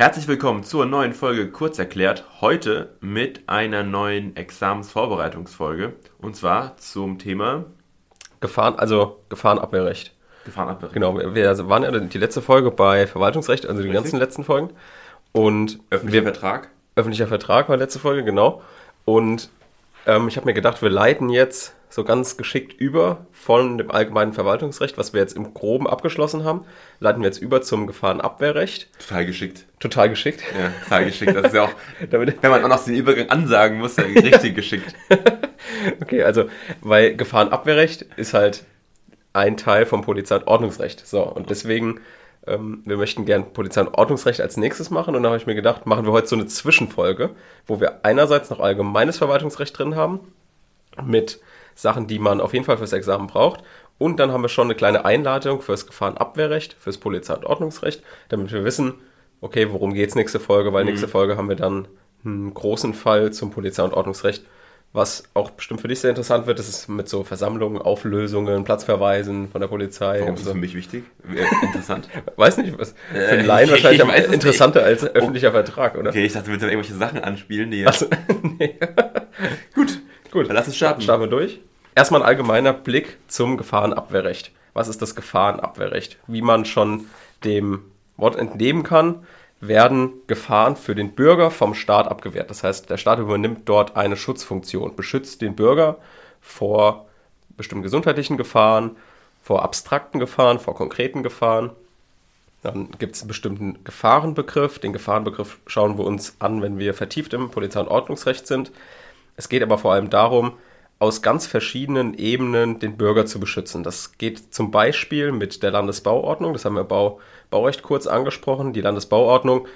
Herzlich willkommen zur neuen Folge Kurz erklärt. Heute mit einer neuen Examensvorbereitungsfolge. Und zwar zum Thema Gefahren, also Gefahrenabwehrrecht. Gefahrenabwehr. Genau, wir wir waren ja die letzte Folge bei Verwaltungsrecht, also die Richtig. ganzen letzten Folgen. Und Öffentlicher wir, Vertrag. öffentlicher Vertrag war letzte Folge, genau. Und ähm, ich habe mir gedacht, wir leiten jetzt so ganz geschickt über von dem allgemeinen Verwaltungsrecht, was wir jetzt im Groben abgeschlossen haben, leiten wir jetzt über zum Gefahrenabwehrrecht. Total geschickt. Total geschickt. Ja, total geschickt. Das ist ja auch, wenn man auch noch den Übergang ansagen muss, dann richtig geschickt. Okay, also, weil Gefahrenabwehrrecht ist halt ein Teil vom Polizei- und Ordnungsrecht. So, und deswegen, ähm, wir möchten gern Polizei- und Ordnungsrecht als nächstes machen. Und da habe ich mir gedacht, machen wir heute so eine Zwischenfolge, wo wir einerseits noch allgemeines Verwaltungsrecht drin haben, mit Sachen, die man auf jeden Fall fürs Examen braucht. Und dann haben wir schon eine kleine Einladung fürs Gefahrenabwehrrecht, fürs Polizei- und Ordnungsrecht, damit wir wissen, okay, worum geht's nächste Folge, weil nächste Folge haben wir dann einen großen Fall zum Polizei- und Ordnungsrecht, was auch bestimmt für dich sehr interessant wird. Das ist mit so Versammlungen, Auflösungen, Platzverweisen von der Polizei. Warum ist das für mich wichtig? Äh, Interessant. Weiß nicht, was für Äh, einen Laien ich- wahrscheinlich ich am interessanter als öffentlicher Vertrag, oder? Okay, ich dachte, du willst irgendwelche Sachen anspielen, die Also, nee. Gut, Gut, dann lass uns starten. starten wir durch. Erstmal ein allgemeiner Blick zum Gefahrenabwehrrecht. Was ist das Gefahrenabwehrrecht? Wie man schon dem Wort entnehmen kann, werden Gefahren für den Bürger vom Staat abgewehrt. Das heißt, der Staat übernimmt dort eine Schutzfunktion, beschützt den Bürger vor bestimmten gesundheitlichen Gefahren, vor abstrakten Gefahren, vor konkreten Gefahren. Dann gibt es einen bestimmten Gefahrenbegriff. Den Gefahrenbegriff schauen wir uns an, wenn wir vertieft im Polizei- und Ordnungsrecht sind. Es geht aber vor allem darum, aus ganz verschiedenen Ebenen den Bürger zu beschützen. Das geht zum Beispiel mit der Landesbauordnung, das haben wir Bau, Baurecht kurz angesprochen. Die Landesbauordnung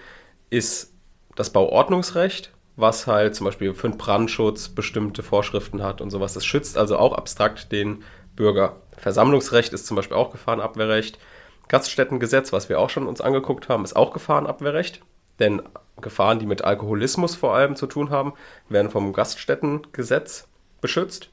ist das Bauordnungsrecht, was halt zum Beispiel für den Brandschutz bestimmte Vorschriften hat und sowas. Das schützt also auch abstrakt den Bürger. Versammlungsrecht ist zum Beispiel auch Gefahrenabwehrrecht. Gaststättengesetz, was wir auch schon uns angeguckt haben, ist auch Gefahrenabwehrrecht. Denn Gefahren, die mit Alkoholismus vor allem zu tun haben, werden vom Gaststättengesetz beschützt.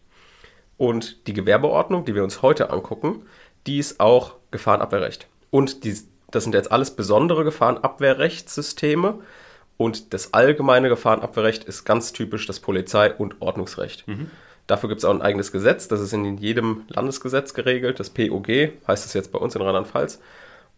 Und die Gewerbeordnung, die wir uns heute angucken, die ist auch Gefahrenabwehrrecht. Und die, das sind jetzt alles besondere Gefahrenabwehrrechtssysteme. Und das allgemeine Gefahrenabwehrrecht ist ganz typisch das Polizei- und Ordnungsrecht. Dafür gibt es auch ein eigenes Gesetz, das ist in jedem Landesgesetz geregelt. Das POG heißt es jetzt bei uns in Rheinland-Pfalz.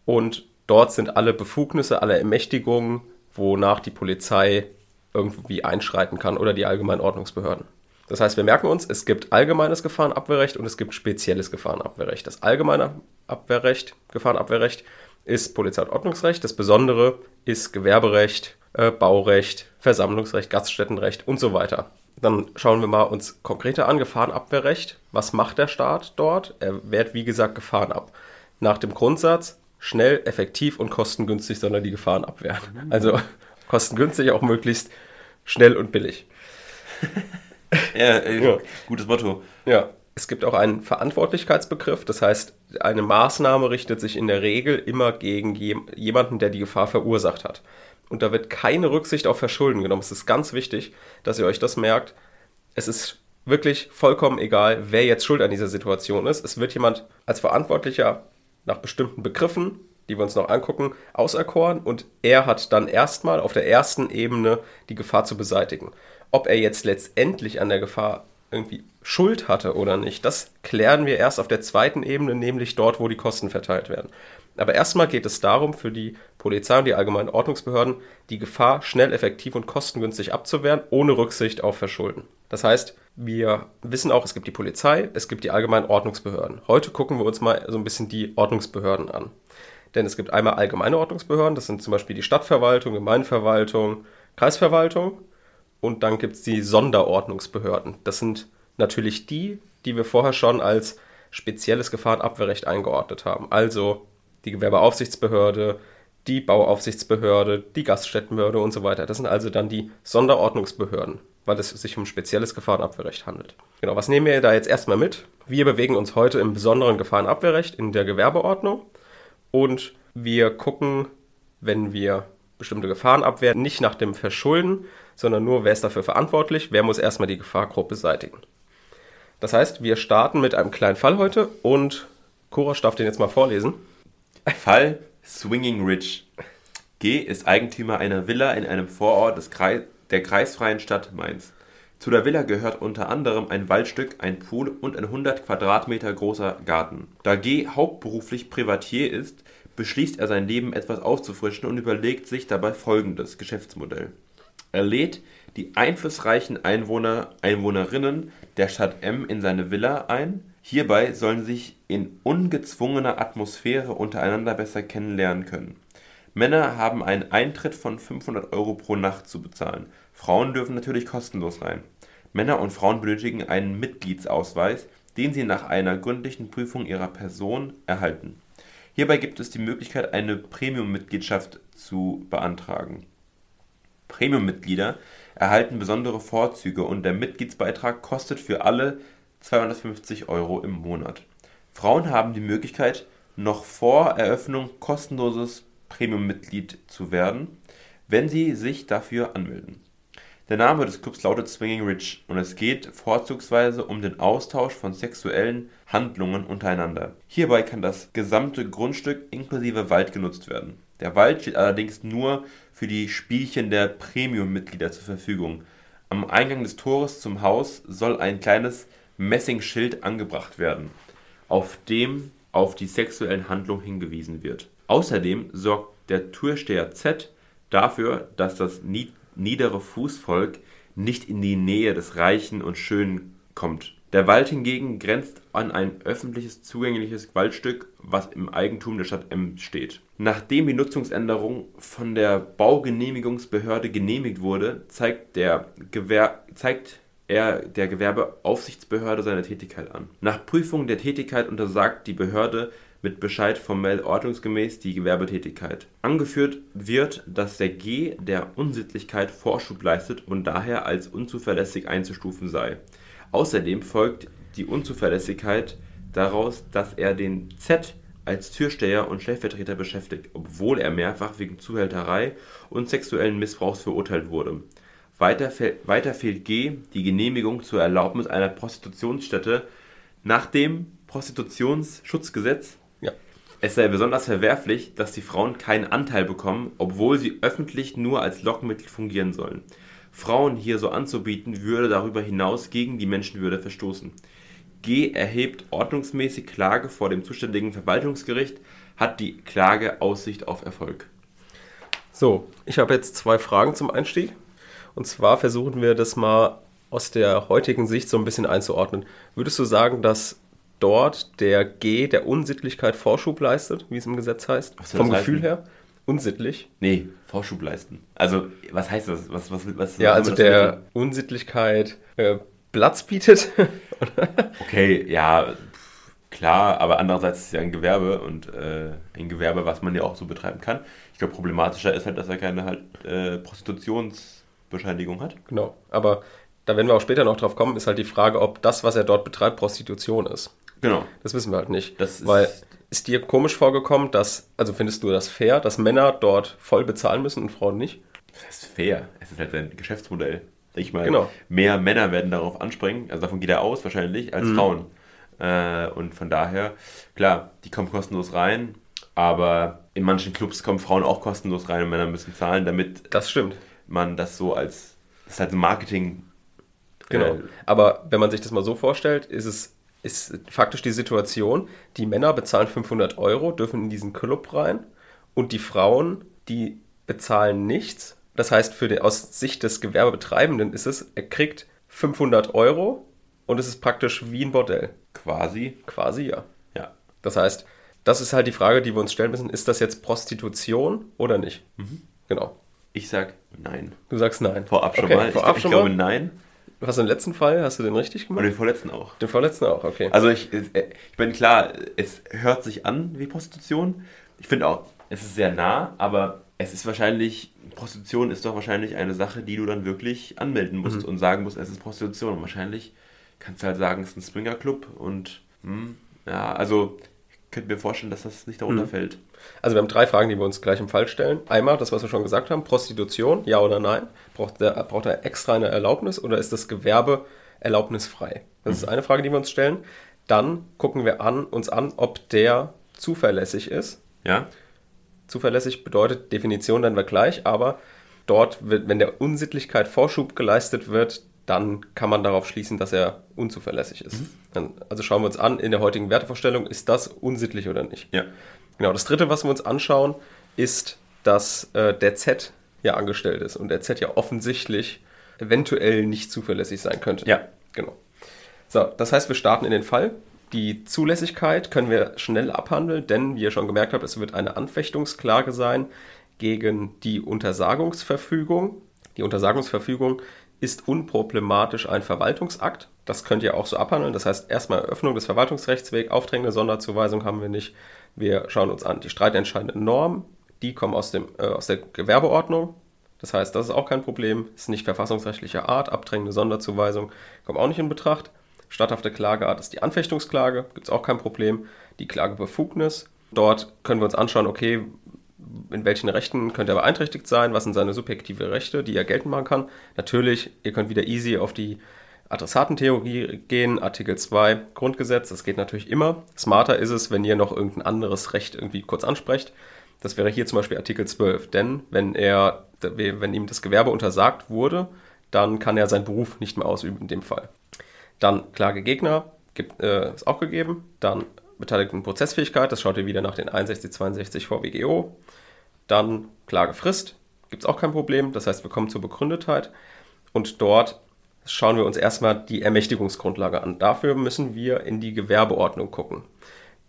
Und dort sind alle Befugnisse, alle Ermächtigungen, wonach die Polizei irgendwie einschreiten kann oder die allgemeinen Ordnungsbehörden. Das heißt, wir merken uns, es gibt allgemeines Gefahrenabwehrrecht und es gibt spezielles Gefahrenabwehrrecht. Das allgemeine Abwehrrecht, Gefahrenabwehrrecht ist Polizei- und Ordnungsrecht. Das Besondere ist Gewerberecht, äh, Baurecht, Versammlungsrecht, Gaststättenrecht und so weiter. Dann schauen wir mal uns konkreter an, Gefahrenabwehrrecht. Was macht der Staat dort? Er wehrt, wie gesagt, Gefahren ab. Nach dem Grundsatz, schnell, effektiv und kostengünstig soll er die Gefahren abwehren. Also kostengünstig auch möglichst schnell und billig. Ja, Ja. Gutes Motto. Ja, es gibt auch einen Verantwortlichkeitsbegriff. Das heißt, eine Maßnahme richtet sich in der Regel immer gegen jem- jemanden, der die Gefahr verursacht hat. Und da wird keine Rücksicht auf Verschulden genommen. Es ist ganz wichtig, dass ihr euch das merkt. Es ist wirklich vollkommen egal, wer jetzt schuld an dieser Situation ist. Es wird jemand als Verantwortlicher nach bestimmten Begriffen, die wir uns noch angucken, auserkoren und er hat dann erstmal auf der ersten Ebene die Gefahr zu beseitigen. Ob er jetzt letztendlich an der Gefahr irgendwie Schuld hatte oder nicht, das klären wir erst auf der zweiten Ebene, nämlich dort, wo die Kosten verteilt werden. Aber erstmal geht es darum, für die Polizei und die allgemeinen Ordnungsbehörden die Gefahr schnell, effektiv und kostengünstig abzuwehren, ohne Rücksicht auf Verschulden. Das heißt, wir wissen auch, es gibt die Polizei, es gibt die allgemeinen Ordnungsbehörden. Heute gucken wir uns mal so ein bisschen die Ordnungsbehörden an. Denn es gibt einmal allgemeine Ordnungsbehörden, das sind zum Beispiel die Stadtverwaltung, Gemeindeverwaltung, Kreisverwaltung. Und dann gibt es die Sonderordnungsbehörden. Das sind natürlich die, die wir vorher schon als spezielles Gefahrenabwehrrecht eingeordnet haben. Also die Gewerbeaufsichtsbehörde, die Bauaufsichtsbehörde, die Gaststättenbehörde und so weiter. Das sind also dann die Sonderordnungsbehörden, weil es sich um spezielles Gefahrenabwehrrecht handelt. Genau, was nehmen wir da jetzt erstmal mit? Wir bewegen uns heute im besonderen Gefahrenabwehrrecht in der Gewerbeordnung und wir gucken, wenn wir bestimmte Gefahren abwehren, nicht nach dem Verschulden, sondern nur, wer ist dafür verantwortlich, wer muss erstmal die Gefahr grob beseitigen. Das heißt, wir starten mit einem kleinen Fall heute und Kurasch darf den jetzt mal vorlesen. Fall Swinging Ridge. G ist Eigentümer einer Villa in einem Vorort des Kreis, der kreisfreien Stadt Mainz. Zu der Villa gehört unter anderem ein Waldstück, ein Pool und ein 100 Quadratmeter großer Garten. Da G hauptberuflich Privatier ist, beschließt er sein Leben etwas aufzufrischen und überlegt sich dabei folgendes Geschäftsmodell. Er lädt die einflussreichen Einwohner, Einwohnerinnen der Stadt M in seine Villa ein. Hierbei sollen sie sich in ungezwungener Atmosphäre untereinander besser kennenlernen können. Männer haben einen Eintritt von 500 Euro pro Nacht zu bezahlen. Frauen dürfen natürlich kostenlos rein. Männer und Frauen benötigen einen Mitgliedsausweis, den sie nach einer gründlichen Prüfung ihrer Person erhalten. Hierbei gibt es die Möglichkeit, eine Premium-Mitgliedschaft zu beantragen. Premium-Mitglieder erhalten besondere Vorzüge und der Mitgliedsbeitrag kostet für alle 250 Euro im Monat. Frauen haben die Möglichkeit, noch vor Eröffnung kostenloses Premium-Mitglied zu werden, wenn sie sich dafür anmelden. Der Name des Clubs lautet Swinging Rich und es geht vorzugsweise um den Austausch von sexuellen Handlungen untereinander. Hierbei kann das gesamte Grundstück inklusive Wald genutzt werden. Der Wald steht allerdings nur für die Spielchen der Premium-Mitglieder zur Verfügung. Am Eingang des Tores zum Haus soll ein kleines Messingschild angebracht werden, auf dem auf die sexuellen Handlungen hingewiesen wird. Außerdem sorgt der Türsteher Z dafür, dass das niedere Fußvolk nicht in die Nähe des Reichen und Schönen kommt. Der Wald hingegen grenzt an ein öffentliches zugängliches Waldstück, was im Eigentum der Stadt M steht. Nachdem die Nutzungsänderung von der Baugenehmigungsbehörde genehmigt wurde, zeigt, der Gewer zeigt er der Gewerbeaufsichtsbehörde seine Tätigkeit an. Nach Prüfung der Tätigkeit untersagt die Behörde mit Bescheid formell ordnungsgemäß die Gewerbetätigkeit. Angeführt wird, dass der G der Unsittlichkeit Vorschub leistet und daher als unzuverlässig einzustufen sei. Außerdem folgt die Unzuverlässigkeit daraus, dass er den Z als Türsteher und Stellvertreter beschäftigt, obwohl er mehrfach wegen Zuhälterei und sexuellen Missbrauchs verurteilt wurde. Weiter, weiter fehlt G die Genehmigung zur Erlaubnis einer Prostitutionsstätte nach dem Prostitutionsschutzgesetz es sei besonders verwerflich, dass die Frauen keinen Anteil bekommen, obwohl sie öffentlich nur als Lockmittel fungieren sollen. Frauen hier so anzubieten, würde darüber hinaus gegen die Menschenwürde verstoßen. G erhebt ordnungsmäßig Klage vor dem zuständigen Verwaltungsgericht, hat die Klage Aussicht auf Erfolg. So, ich habe jetzt zwei Fragen zum Einstieg. Und zwar versuchen wir das mal aus der heutigen Sicht so ein bisschen einzuordnen. Würdest du sagen, dass dort der G der Unsittlichkeit Vorschub leistet, wie es im Gesetz heißt. Vom Gefühl heißen? her. Unsittlich? Nee, Vorschub leisten. Also, was heißt das? Was, was, was, ja, also der bitte? Unsittlichkeit äh, Platz bietet. okay, ja, klar, aber andererseits ist es ja ein Gewerbe und äh, ein Gewerbe, was man ja auch so betreiben kann. Ich glaube, problematischer ist halt, dass er keine halt äh, Prostitutionsbescheinigung hat. Genau, aber da werden wir auch später noch drauf kommen, ist halt die Frage, ob das, was er dort betreibt, Prostitution ist. Genau. Das wissen wir halt nicht. Das weil ist dir komisch vorgekommen, dass, also findest du das fair, dass Männer dort voll bezahlen müssen und Frauen nicht? Das ist fair. Es ist halt ein Geschäftsmodell. Ich meine, genau. mehr Männer werden darauf anspringen, also davon geht er aus wahrscheinlich, als mhm. Frauen. Äh, und von daher, klar, die kommen kostenlos rein, aber in manchen Clubs kommen Frauen auch kostenlos rein und Männer müssen zahlen, damit das stimmt. man das so als, das ist halt ein Marketing. Genau. Äh, aber wenn man sich das mal so vorstellt, ist es ist faktisch die Situation, die Männer bezahlen 500 Euro, dürfen in diesen Club rein und die Frauen, die bezahlen nichts. Das heißt, für den, aus Sicht des Gewerbetreibenden ist es, er kriegt 500 Euro und es ist praktisch wie ein Bordell. Quasi? Quasi, ja. Ja. Das heißt, das ist halt die Frage, die wir uns stellen müssen. Ist das jetzt Prostitution oder nicht? Mhm. Genau. Ich sag nein. Du sagst nein. Vorab schon okay, mal. Vorab ich, schon ich glaube mal? Was den letzten Fall? Hast du den richtig gemacht? Und den vorletzten auch. Den vorletzten auch, okay. Also ich, ich bin klar, es hört sich an wie Prostitution. Ich finde auch, es ist sehr nah, aber es ist wahrscheinlich, Prostitution ist doch wahrscheinlich eine Sache, die du dann wirklich anmelden musst mhm. und sagen musst, es ist Prostitution. Und wahrscheinlich kannst du halt sagen, es ist ein Springer-Club und hm, ja, also könnte mir vorstellen, dass das nicht darunter mhm. fällt. Also wir haben drei Fragen, die wir uns gleich im Fall stellen. Einmal das, was wir schon gesagt haben, Prostitution, ja oder nein? Braucht, der, braucht er extra eine Erlaubnis oder ist das Gewerbe erlaubnisfrei? Das mhm. ist eine Frage, die wir uns stellen. Dann gucken wir an, uns an, ob der zuverlässig ist. Ja. Zuverlässig bedeutet, Definition dann wir gleich, aber dort, wird, wenn der Unsittlichkeit Vorschub geleistet wird, dann kann man darauf schließen, dass er unzuverlässig ist. Mhm. Also schauen wir uns an, in der heutigen Wertevorstellung, ist das unsittlich oder nicht? Ja. Genau, das dritte, was wir uns anschauen, ist, dass äh, der Z ja angestellt ist und der Z ja offensichtlich eventuell nicht zuverlässig sein könnte. Ja. Genau. So, das heißt, wir starten in den Fall. Die Zulässigkeit können wir schnell abhandeln, denn wie ihr schon gemerkt habt, es wird eine Anfechtungsklage sein gegen die Untersagungsverfügung. Die Untersagungsverfügung ist unproblematisch ein Verwaltungsakt. Das könnt ihr auch so abhandeln. Das heißt, erstmal Eröffnung des Verwaltungsrechtswegs, aufdrängende Sonderzuweisung haben wir nicht. Wir schauen uns an die streitentscheidenden Normen. Die kommen aus, dem, äh, aus der Gewerbeordnung. Das heißt, das ist auch kein Problem. Ist nicht verfassungsrechtlicher Art. Abdrängende Sonderzuweisung kommt auch nicht in Betracht. Statthafte Klageart ist die Anfechtungsklage. Gibt es auch kein Problem. Die Klagebefugnis. Dort können wir uns anschauen, okay, in welchen Rechten könnte er beeinträchtigt sein, was sind seine subjektive Rechte, die er geltend machen kann. Natürlich, ihr könnt wieder easy auf die Adressatentheorie gehen, Artikel 2 Grundgesetz, das geht natürlich immer. Smarter ist es, wenn ihr noch irgendein anderes Recht irgendwie kurz ansprecht. Das wäre hier zum Beispiel Artikel 12, denn wenn er, wenn ihm das Gewerbe untersagt wurde, dann kann er seinen Beruf nicht mehr ausüben in dem Fall. Dann Klagegegner gibt, äh, ist auch gegeben. Dann Beteiligten Prozessfähigkeit, das schaut ihr wieder nach den 61, 62 VWGO. Dann Klagefrist, gibt es auch kein Problem. Das heißt, wir kommen zur Begründetheit und dort schauen wir uns erstmal die Ermächtigungsgrundlage an. Dafür müssen wir in die Gewerbeordnung gucken.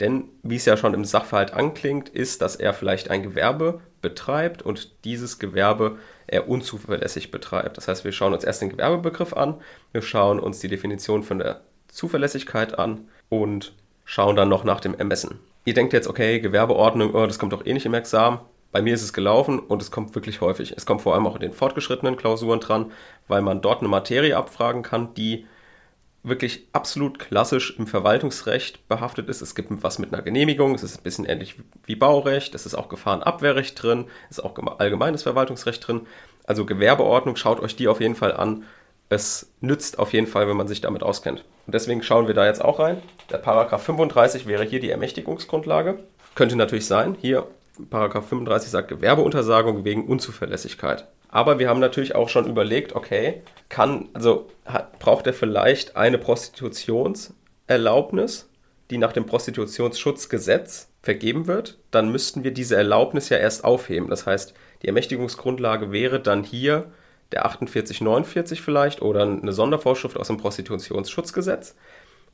Denn wie es ja schon im Sachverhalt anklingt, ist, dass er vielleicht ein Gewerbe betreibt und dieses Gewerbe er unzuverlässig betreibt. Das heißt, wir schauen uns erst den Gewerbebegriff an, wir schauen uns die Definition von der Zuverlässigkeit an und schauen dann noch nach dem Ermessen. Ihr denkt jetzt, okay, Gewerbeordnung, oh, das kommt doch eh nicht im Examen. Bei mir ist es gelaufen und es kommt wirklich häufig. Es kommt vor allem auch in den fortgeschrittenen Klausuren dran, weil man dort eine Materie abfragen kann, die wirklich absolut klassisch im Verwaltungsrecht behaftet ist. Es gibt was mit einer Genehmigung, es ist ein bisschen ähnlich wie Baurecht, es ist auch Gefahrenabwehrrecht drin, es ist auch allgemeines Verwaltungsrecht drin. Also Gewerbeordnung, schaut euch die auf jeden Fall an. Es nützt auf jeden Fall, wenn man sich damit auskennt. Und deswegen schauen wir da jetzt auch rein. Der Paragraph 35 wäre hier die Ermächtigungsgrundlage. Könnte natürlich sein, hier Paragraph 35 sagt Gewerbeuntersagung wegen Unzuverlässigkeit. Aber wir haben natürlich auch schon überlegt, okay, kann, also hat, braucht er vielleicht eine Prostitutionserlaubnis, die nach dem Prostitutionsschutzgesetz vergeben wird? Dann müssten wir diese Erlaubnis ja erst aufheben. Das heißt, die Ermächtigungsgrundlage wäre dann hier der 4849 vielleicht oder eine Sondervorschrift aus dem Prostitutionsschutzgesetz.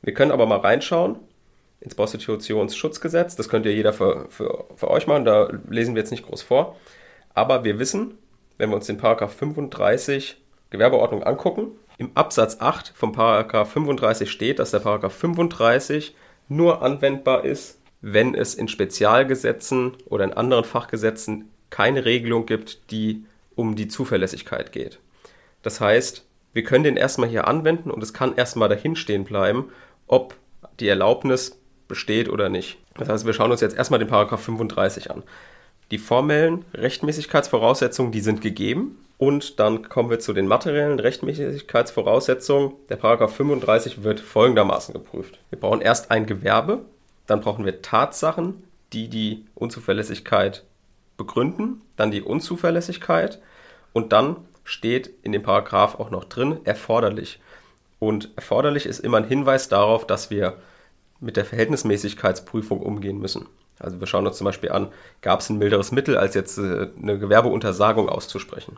Wir können aber mal reinschauen ins Prostitutionsschutzgesetz. Das könnt ihr jeder für, für, für euch machen, da lesen wir jetzt nicht groß vor. Aber wir wissen, wenn wir uns den Paragraph 35 Gewerbeordnung angucken, im Absatz 8 vom Paragraph 35 steht, dass der Paragraph 35 nur anwendbar ist, wenn es in Spezialgesetzen oder in anderen Fachgesetzen keine Regelung gibt, die um die Zuverlässigkeit geht. Das heißt, wir können den erstmal hier anwenden und es kann erstmal dahin stehen bleiben, ob die Erlaubnis besteht oder nicht. Das heißt, wir schauen uns jetzt erstmal den Paragraph 35 an. Die formellen Rechtmäßigkeitsvoraussetzungen, die sind gegeben. Und dann kommen wir zu den materiellen Rechtmäßigkeitsvoraussetzungen. Der Paragraph 35 wird folgendermaßen geprüft. Wir brauchen erst ein Gewerbe, dann brauchen wir Tatsachen, die die Unzuverlässigkeit begründen, dann die Unzuverlässigkeit und dann steht in dem Paragraph auch noch drin erforderlich. Und erforderlich ist immer ein Hinweis darauf, dass wir mit der Verhältnismäßigkeitsprüfung umgehen müssen. Also wir schauen uns zum Beispiel an, gab es ein milderes Mittel, als jetzt äh, eine Gewerbeuntersagung auszusprechen.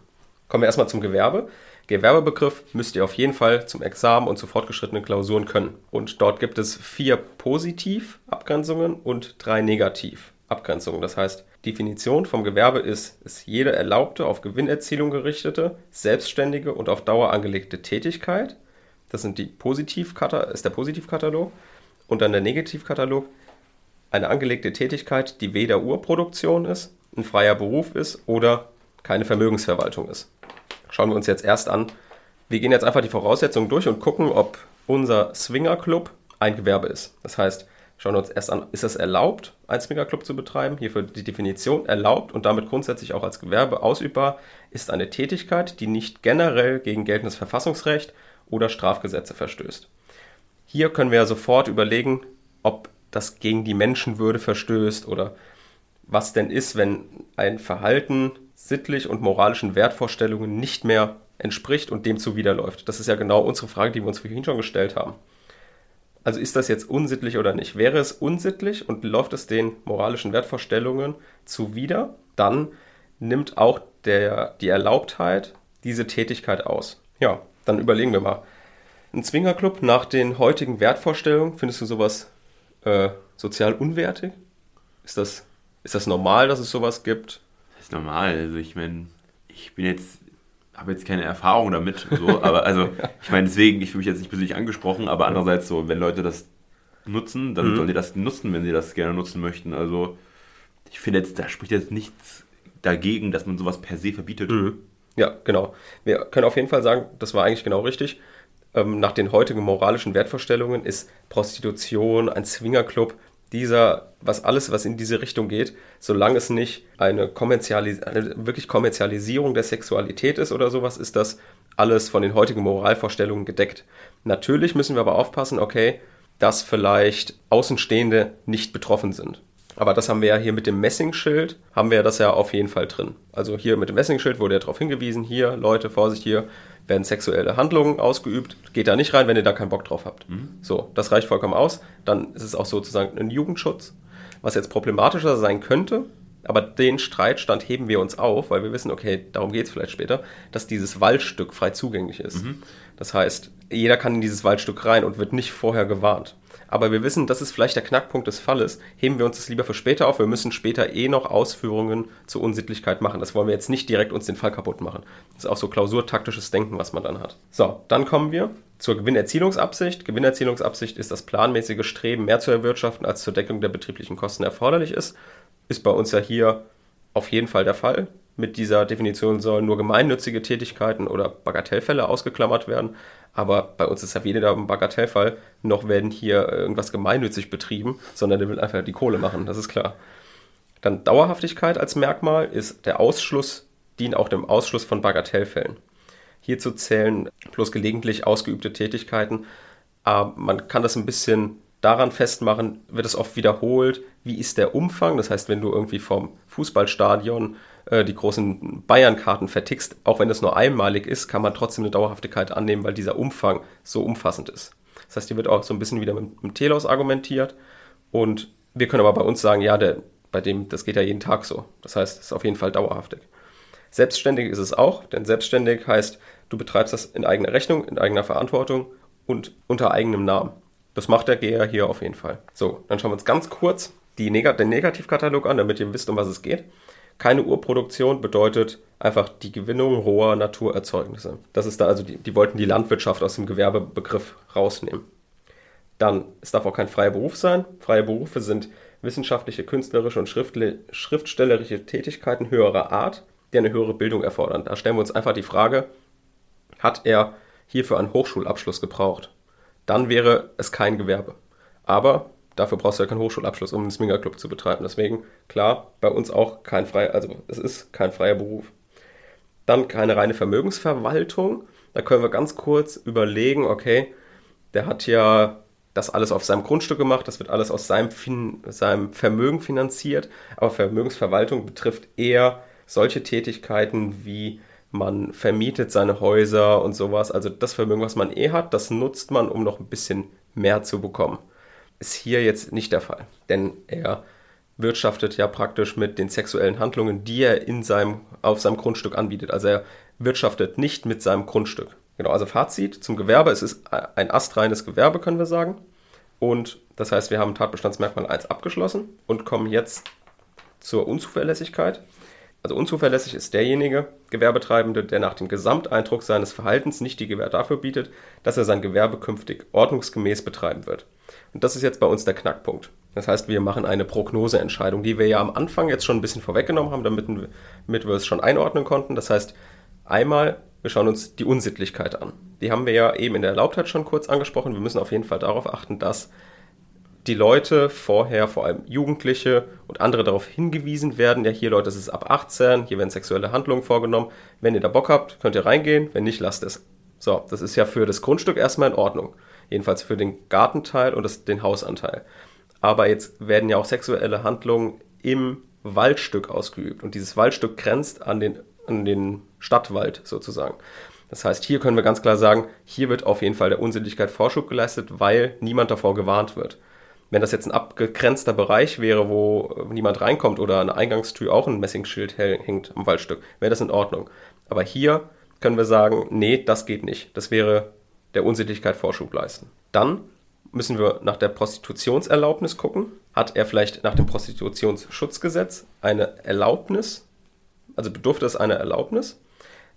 Kommen wir erstmal zum Gewerbe. Gewerbebegriff müsst ihr auf jeden Fall zum Examen und zu fortgeschrittenen Klausuren können. Und dort gibt es vier Positiv-Abgrenzungen und drei Negativ-Abgrenzungen. Das heißt, Definition vom Gewerbe ist, ist jede erlaubte, auf Gewinnerzielung gerichtete, selbstständige und auf Dauer angelegte Tätigkeit. Das sind die Positiv ist der Positivkatalog. Und dann der Negativkatalog, eine angelegte Tätigkeit, die weder Urproduktion ist, ein freier Beruf ist oder keine Vermögensverwaltung ist. Schauen wir uns jetzt erst an. Wir gehen jetzt einfach die Voraussetzungen durch und gucken, ob unser Swingerclub ein Gewerbe ist. Das heißt, schauen wir uns erst an, ist es erlaubt, einen Swingerclub zu betreiben? Hierfür die Definition erlaubt und damit grundsätzlich auch als Gewerbe ausübbar ist eine Tätigkeit, die nicht generell gegen geltendes Verfassungsrecht oder Strafgesetze verstößt. Hier können wir ja sofort überlegen, ob das gegen die Menschenwürde verstößt oder was denn ist, wenn ein Verhalten sittlich und moralischen Wertvorstellungen nicht mehr entspricht und dem zuwiderläuft. Das ist ja genau unsere Frage, die wir uns vorhin schon gestellt haben. Also ist das jetzt unsittlich oder nicht? Wäre es unsittlich und läuft es den moralischen Wertvorstellungen zuwider, dann nimmt auch der, die Erlaubtheit diese Tätigkeit aus. Ja, dann überlegen wir mal. Ein Zwingerclub nach den heutigen Wertvorstellungen, findest du sowas äh, sozial unwertig? Ist das, ist das normal, dass es sowas gibt? Das ist normal. Also ich meine, ich bin jetzt habe jetzt keine Erfahrung damit, so, aber also ich meine deswegen, ich fühle mich jetzt nicht persönlich angesprochen, aber andererseits so, wenn Leute das nutzen, dann mhm. sollen die das nutzen, wenn sie das gerne nutzen möchten. Also ich finde jetzt, da spricht jetzt nichts dagegen, dass man sowas per se verbietet. Mhm. Ja, genau. Wir können auf jeden Fall sagen, das war eigentlich genau richtig. Ähm, nach den heutigen moralischen Wertvorstellungen ist Prostitution, ein Swingerclub dieser, was alles, was in diese Richtung geht, solange es nicht eine, Kommerzialis eine wirklich Kommerzialisierung der Sexualität ist oder sowas, ist das alles von den heutigen Moralvorstellungen gedeckt. Natürlich müssen wir aber aufpassen, okay, dass vielleicht Außenstehende nicht betroffen sind. Aber das haben wir ja hier mit dem Messingschild, haben wir das ja auf jeden Fall drin. Also hier mit dem Messingschild wurde ja darauf hingewiesen, hier, Leute, Vorsicht, hier, werden sexuelle Handlungen ausgeübt. Geht da nicht rein, wenn ihr da keinen Bock drauf habt. Mhm. So, das reicht vollkommen aus. Dann ist es auch sozusagen ein Jugendschutz. Was jetzt problematischer sein könnte, aber den Streitstand heben wir uns auf, weil wir wissen, okay, darum geht es vielleicht später, dass dieses Waldstück frei zugänglich ist. Mhm. Das heißt, jeder kann in dieses Waldstück rein und wird nicht vorher gewarnt aber wir wissen, das ist vielleicht der Knackpunkt des Falles. Heben wir uns das lieber für später auf. Wir müssen später eh noch Ausführungen zur Unsittlichkeit machen. Das wollen wir jetzt nicht direkt uns den Fall kaputt machen. Das ist auch so klausurtaktisches Denken, was man dann hat. So, dann kommen wir zur Gewinnerzielungsabsicht. Gewinnerzielungsabsicht ist das planmäßige Streben, mehr zu erwirtschaften, als zur Deckung der betrieblichen Kosten erforderlich ist. Ist bei uns ja hier auf jeden Fall der Fall. Mit dieser Definition sollen nur gemeinnützige Tätigkeiten oder Bagatellfälle ausgeklammert werden. Aber bei uns ist ja weder ein Bagatellfall, noch werden hier irgendwas gemeinnützig betrieben, sondern der will einfach die Kohle machen, das ist klar. Dann Dauerhaftigkeit als Merkmal ist der Ausschluss, dient auch dem Ausschluss von Bagatellfällen. Hierzu zählen bloß gelegentlich ausgeübte Tätigkeiten. Aber man kann das ein bisschen daran festmachen, wird es oft wiederholt, wie ist der Umfang. Das heißt, wenn du irgendwie vom Fußballstadion äh, die großen Bayern-Karten vertickst, auch wenn es nur einmalig ist, kann man trotzdem eine Dauerhaftigkeit annehmen, weil dieser Umfang so umfassend ist. Das heißt, hier wird auch so ein bisschen wieder mit, mit Telos argumentiert. Und wir können aber bei uns sagen, ja, der, bei dem, das geht ja jeden Tag so. Das heißt, es ist auf jeden Fall dauerhaftig. Selbstständig ist es auch, denn selbstständig heißt, du betreibst das in eigener Rechnung, in eigener Verantwortung und unter eigenem Namen. Das macht der Geher hier auf jeden Fall. So, dann schauen wir uns ganz kurz die Neg den Negativkatalog an, damit ihr wisst, um was es geht. Keine Urproduktion bedeutet einfach die Gewinnung roher Naturerzeugnisse. Das ist da also, die, die wollten die Landwirtschaft aus dem Gewerbebegriff rausnehmen. Dann, es darf auch kein freier Beruf sein. Freie Berufe sind wissenschaftliche, künstlerische und schriftstellerische Tätigkeiten höherer Art, die eine höhere Bildung erfordern. Da stellen wir uns einfach die Frage, hat er hierfür einen Hochschulabschluss gebraucht? dann wäre es kein Gewerbe. Aber dafür brauchst du ja keinen Hochschulabschluss, um einen Swingerclub zu betreiben. Deswegen, klar, bei uns auch kein freier, also es ist kein freier Beruf. Dann keine reine Vermögensverwaltung. Da können wir ganz kurz überlegen, okay, der hat ja das alles auf seinem Grundstück gemacht, das wird alles aus seinem, fin seinem Vermögen finanziert, aber Vermögensverwaltung betrifft eher solche Tätigkeiten wie man vermietet seine Häuser und sowas. Also das Vermögen, was man eh hat, das nutzt man, um noch ein bisschen mehr zu bekommen. Ist hier jetzt nicht der Fall, denn er wirtschaftet ja praktisch mit den sexuellen Handlungen, die er in seinem, auf seinem Grundstück anbietet. Also er wirtschaftet nicht mit seinem Grundstück. Genau, also Fazit zum Gewerbe. Es ist ein astreines Gewerbe, können wir sagen. Und das heißt, wir haben Tatbestandsmerkmal 1 abgeschlossen und kommen jetzt zur Unzuverlässigkeit. Also unzuverlässig ist derjenige Gewerbetreibende, der nach dem Gesamteindruck seines Verhaltens nicht die Gewähr dafür bietet, dass er sein Gewerbe künftig ordnungsgemäß betreiben wird. Und das ist jetzt bei uns der Knackpunkt. Das heißt, wir machen eine Prognoseentscheidung, die wir ja am Anfang jetzt schon ein bisschen vorweggenommen haben, damit, damit wir es schon einordnen konnten. Das heißt, einmal, wir schauen uns die Unsittlichkeit an. Die haben wir ja eben in der Erlaubtheit schon kurz angesprochen. Wir müssen auf jeden Fall darauf achten, dass die Leute vorher, vor allem Jugendliche und andere darauf hingewiesen werden, ja hier Leute, es ist ab 18, hier werden sexuelle Handlungen vorgenommen. Wenn ihr da Bock habt, könnt ihr reingehen, wenn nicht, lasst es. So, das ist ja für das Grundstück erstmal in Ordnung. Jedenfalls für den Gartenteil und das, den Hausanteil. Aber jetzt werden ja auch sexuelle Handlungen im Waldstück ausgeübt. Und dieses Waldstück grenzt an den, an den Stadtwald sozusagen. Das heißt, hier können wir ganz klar sagen, hier wird auf jeden Fall der Unsittlichkeit Vorschub geleistet, weil niemand davor gewarnt wird. Wenn das jetzt ein abgegrenzter Bereich wäre, wo niemand reinkommt oder der Eingangstür auch ein Messingschild hängt am Waldstück, wäre das in Ordnung. Aber hier können wir sagen, nee, das geht nicht. Das wäre der Unsittlichkeit Vorschub leisten. Dann müssen wir nach der Prostitutionserlaubnis gucken. Hat er vielleicht nach dem Prostitutionsschutzgesetz eine Erlaubnis? Also bedurfte es einer Erlaubnis?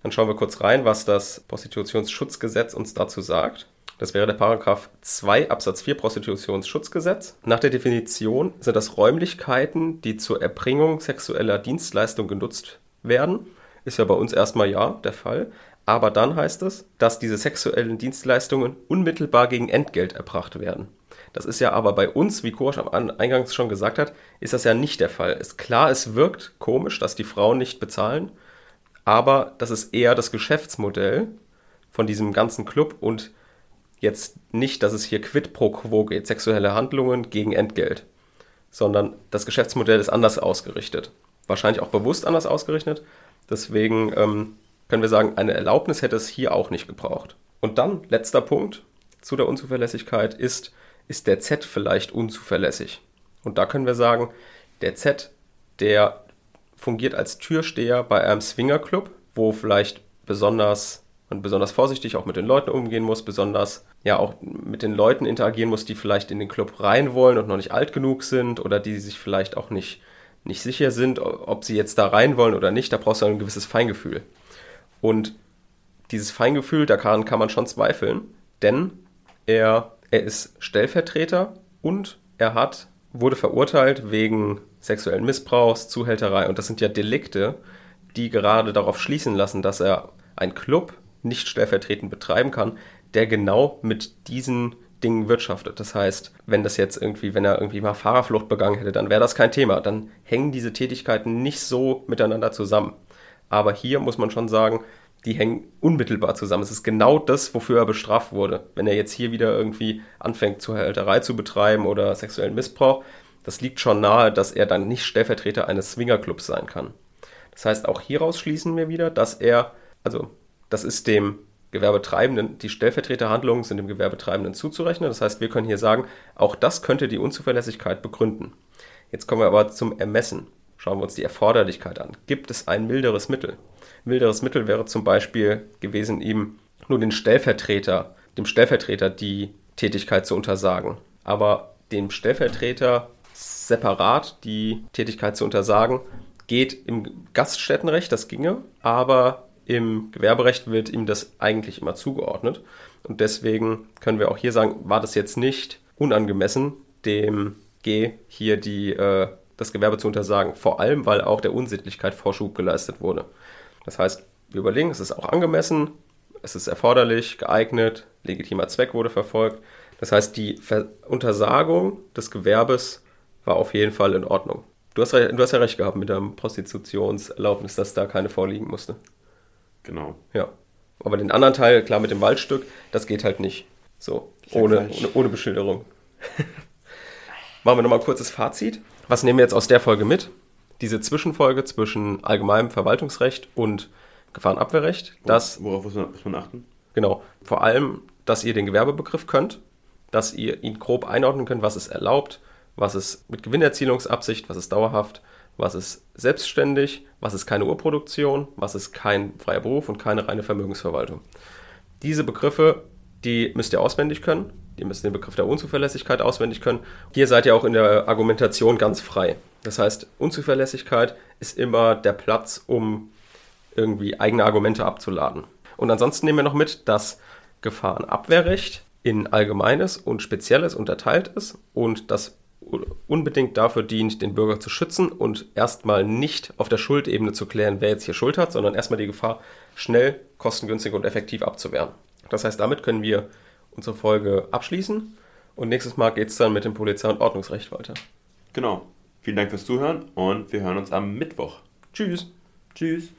Dann schauen wir kurz rein, was das Prostitutionsschutzgesetz uns dazu sagt. Das wäre der Paragraph 2 Absatz 4 Prostitutionsschutzgesetz. Nach der Definition sind das Räumlichkeiten, die zur Erbringung sexueller Dienstleistung genutzt werden. Ist ja bei uns erstmal ja der Fall. Aber dann heißt es, dass diese sexuellen Dienstleistungen unmittelbar gegen Entgelt erbracht werden. Das ist ja aber bei uns, wie Kurs am Eingangs schon gesagt hat, ist das ja nicht der Fall. Ist klar, es wirkt komisch, dass die Frauen nicht bezahlen, aber das ist eher das Geschäftsmodell von diesem ganzen Club und jetzt nicht, dass es hier quid pro quo geht, sexuelle Handlungen gegen Entgelt, sondern das Geschäftsmodell ist anders ausgerichtet. Wahrscheinlich auch bewusst anders ausgerichtet. Deswegen ähm, können wir sagen, eine Erlaubnis hätte es hier auch nicht gebraucht. Und dann, letzter Punkt zu der Unzuverlässigkeit ist, ist der Z vielleicht unzuverlässig? Und da können wir sagen, der Z, der fungiert als Türsteher bei einem Swingerclub, wo vielleicht besonders man besonders vorsichtig auch mit den Leuten umgehen muss, besonders ja auch mit den Leuten interagieren muss, die vielleicht in den Club rein wollen und noch nicht alt genug sind oder die sich vielleicht auch nicht, nicht sicher sind, ob sie jetzt da rein wollen oder nicht. Da brauchst du ein gewisses Feingefühl. Und dieses Feingefühl, da kann, kann man schon zweifeln, denn er, er ist Stellvertreter und er hat, wurde verurteilt wegen sexuellen Missbrauchs, Zuhälterei und das sind ja Delikte, die gerade darauf schließen lassen, dass er ein Club nicht stellvertretend betreiben kann, der genau mit diesen Dingen wirtschaftet. Das heißt, wenn das jetzt irgendwie, wenn er irgendwie mal Fahrerflucht begangen hätte, dann wäre das kein Thema. Dann hängen diese Tätigkeiten nicht so miteinander zusammen. Aber hier muss man schon sagen, die hängen unmittelbar zusammen. Es ist genau das, wofür er bestraft wurde. Wenn er jetzt hier wieder irgendwie anfängt, Zuhälterei zu betreiben oder sexuellen Missbrauch, das liegt schon nahe, dass er dann nicht Stellvertreter eines Swingerclubs sein kann. Das heißt, auch hieraus schließen wir wieder, dass er, also das ist dem Gewerbetreibenden, die Stellvertreterhandlungen sind dem Gewerbetreibenden zuzurechnen. Das heißt, wir können hier sagen, auch das könnte die Unzuverlässigkeit begründen. Jetzt kommen wir aber zum Ermessen. Schauen wir uns die Erforderlichkeit an. Gibt es ein milderes Mittel? Milderes Mittel wäre zum Beispiel gewesen, ihm nur den Stellvertreter, dem Stellvertreter die Tätigkeit zu untersagen. Aber dem Stellvertreter separat die Tätigkeit zu untersagen, geht im Gaststättenrecht, das ginge, aber im Gewerberecht wird ihm das eigentlich immer zugeordnet. Und deswegen können wir auch hier sagen, war das jetzt nicht unangemessen, dem G hier die äh, das Gewerbe zu untersagen. Vor allem, weil auch der Unsittlichkeit Vorschub geleistet wurde. Das heißt, wir überlegen, es ist auch angemessen, es ist erforderlich, geeignet, legitimer Zweck wurde verfolgt. Das heißt, die Ver Untersagung des Gewerbes war auf jeden Fall in Ordnung. Du hast, du hast ja recht gehabt mit der Prostitutionserlaubnis, dass da keine vorliegen musste. Genau. Ja. Aber den anderen Teil, klar mit dem Waldstück, das geht halt nicht. So, ohne, ohne, ohne Beschilderung. Machen wir nochmal ein kurzes Fazit. Was nehmen wir jetzt aus der Folge mit? Diese Zwischenfolge zwischen allgemeinem Verwaltungsrecht und Gefahrenabwehrrecht. Das, Worauf muss man, muss man achten? Genau. Vor allem, dass ihr den Gewerbebegriff könnt, dass ihr ihn grob einordnen könnt, was ist erlaubt, was ist mit Gewinnerzielungsabsicht, was ist dauerhaft, was ist selbstständig, was ist keine Urproduktion, was ist kein freier Beruf und keine reine Vermögensverwaltung. Diese Begriffe, die müsst ihr auswendig können Ihr müsst den Begriff der Unzuverlässigkeit auswendig können. Hier seid ihr auch in der Argumentation ganz frei. Das heißt, Unzuverlässigkeit ist immer der Platz, um irgendwie eigene Argumente abzuladen. Und ansonsten nehmen wir noch mit, dass Gefahrenabwehrrecht in Allgemeines und Spezielles unterteilt ist und das unbedingt dafür dient, den Bürger zu schützen und erstmal nicht auf der Schuldebene zu klären, wer jetzt hier Schuld hat, sondern erstmal die Gefahr schnell, kostengünstig und effektiv abzuwehren. Das heißt, damit können wir unsere Folge abschließen. Und nächstes Mal geht es dann mit dem Polizei- und Ordnungsrecht weiter. Genau. Vielen Dank fürs Zuhören und wir hören uns am Mittwoch. Tschüss. Tschüss.